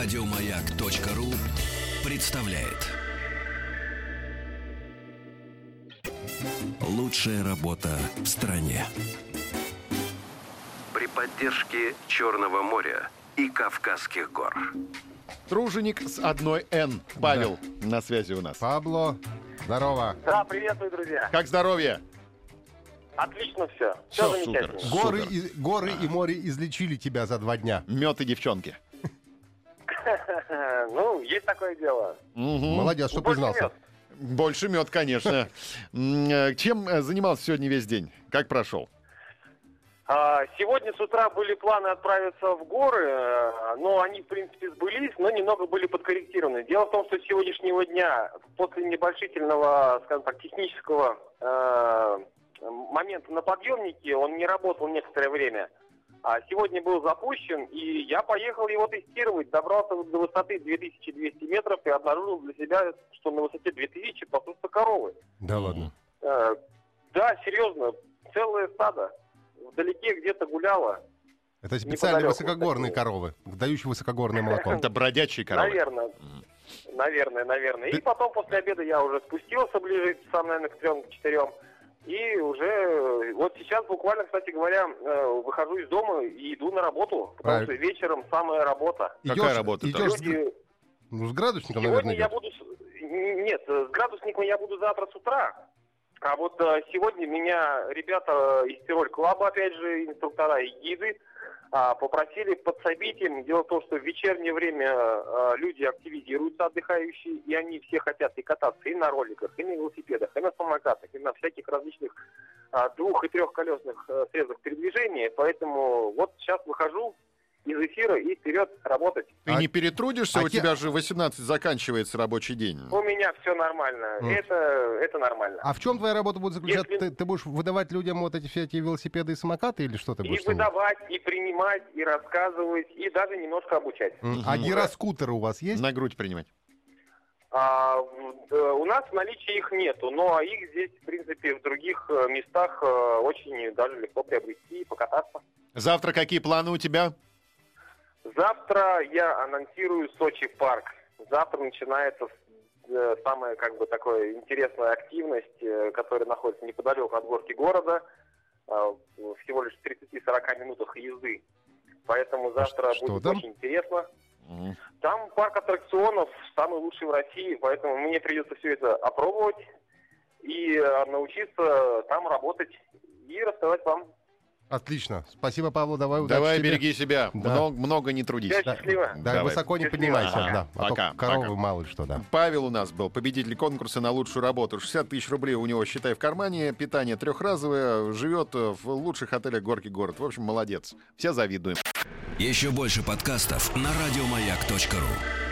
Радиомаяк.ру представляет. Лучшая работа в стране. При поддержке Черного моря и Кавказских гор. Труженик с одной «Н». Павел на связи у нас. Пабло, здорово. Да, приветствую, друзья. Как здоровье? Отлично все. Все супер. замечательно. Горы Супер. и, горы и море излечили тебя за два дня. Мед и девчонки. Ну, есть такое дело. Молодец, что признался. Больше мед, конечно. Э, Чем э, занимался сегодня весь день? Как прошел? А, Сегодня с утра были планы отправиться в горы, э, но они, в принципе, сбылись, но немного были подкорректированы. Дело в том, что с сегодняшнего дня, после небольшительного, скажем так, технического э, момента на подъемнике, он не работал некоторое время. А сегодня был запущен, и я поехал его тестировать. Добрался до высоты 2200 метров и обнаружил для себя, что на высоте 2000 пасутся коровы. Да ладно. Э, Да, серьезно, целое стадо вдалеке где-то гуляло. Это специальные высокогорные коровы, дающие высокогорное молоко. Это бродячие коровы. Наверное. Наверное, наверное. И потом после обеда я уже спустился ближе, сам, наверное, к трем, к четырем. И уже вот сейчас буквально, кстати говоря, э, выхожу из дома и иду на работу, потому Правильно. что вечером самая работа. Какая работа-то? Идешь с, Люди, ну, с градусником, сегодня наверное, я идет. буду... с- н- Нет, с градусником я буду завтра с утра. А вот э, сегодня меня ребята из Тироль Клаба, опять же, инструктора и гиды, а, попросили подсобить им. Дело в том, что в вечернее время э, люди активизируются, отдыхающие, и они все хотят и кататься и на роликах, и на велосипедах, и на самокатах, и на всяких различных а, двух- и трехколесных э, средствах передвижения. Поэтому вот сейчас выхожу из эфира и вперед работать. Ты А- не перетрудишься? а У те- тебя же 18 заканчивается рабочий день. У меня все нормально. Мгм. Это, это нормально. А в чем твоя работа будет заключаться? Если- Ты, ты будешь выдавать людям вот эти все эти велосипеды и самокаты или что ты И будешь? делать? выдавать, и принимать, и рассказывать, и даже немножко обучать. М, А гироскутеры у вас есть? На грудь принимать. А, э, у нас в наличии их нету, но их здесь, в принципе, в других э, местах э, очень даже легко приобрести и покататься. Завтра какие планы у тебя? Завтра я анонсирую Сочи парк. Завтра начинается э, самая как бы такая интересная активность, э, которая находится неподалеку от горки города, э, всего лишь в 30-40 минутах езды. Поэтому завтра что будет там? очень интересно. Там парк аттракционов самый лучший в России, поэтому мне придется все это опробовать и научиться там работать и рассказать вам. Отлично. Спасибо, Павлу. Давай удачи Давай, тебе. береги себя. Да. Много, много не трудись. Всё, счастливо. Да, Давай. высоко не Счастливо. поднимайся. Ага. Да. А то Пока, коровы пока. мало ли что, да. Павел у нас был победитель конкурса на лучшую работу. 60 тысяч рублей у него, считай, в кармане. Питание трехразовое. Живет в лучших отелях Горки город. В общем, молодец. Все завидуем. Еще больше подкастов на радиомаяк.ру.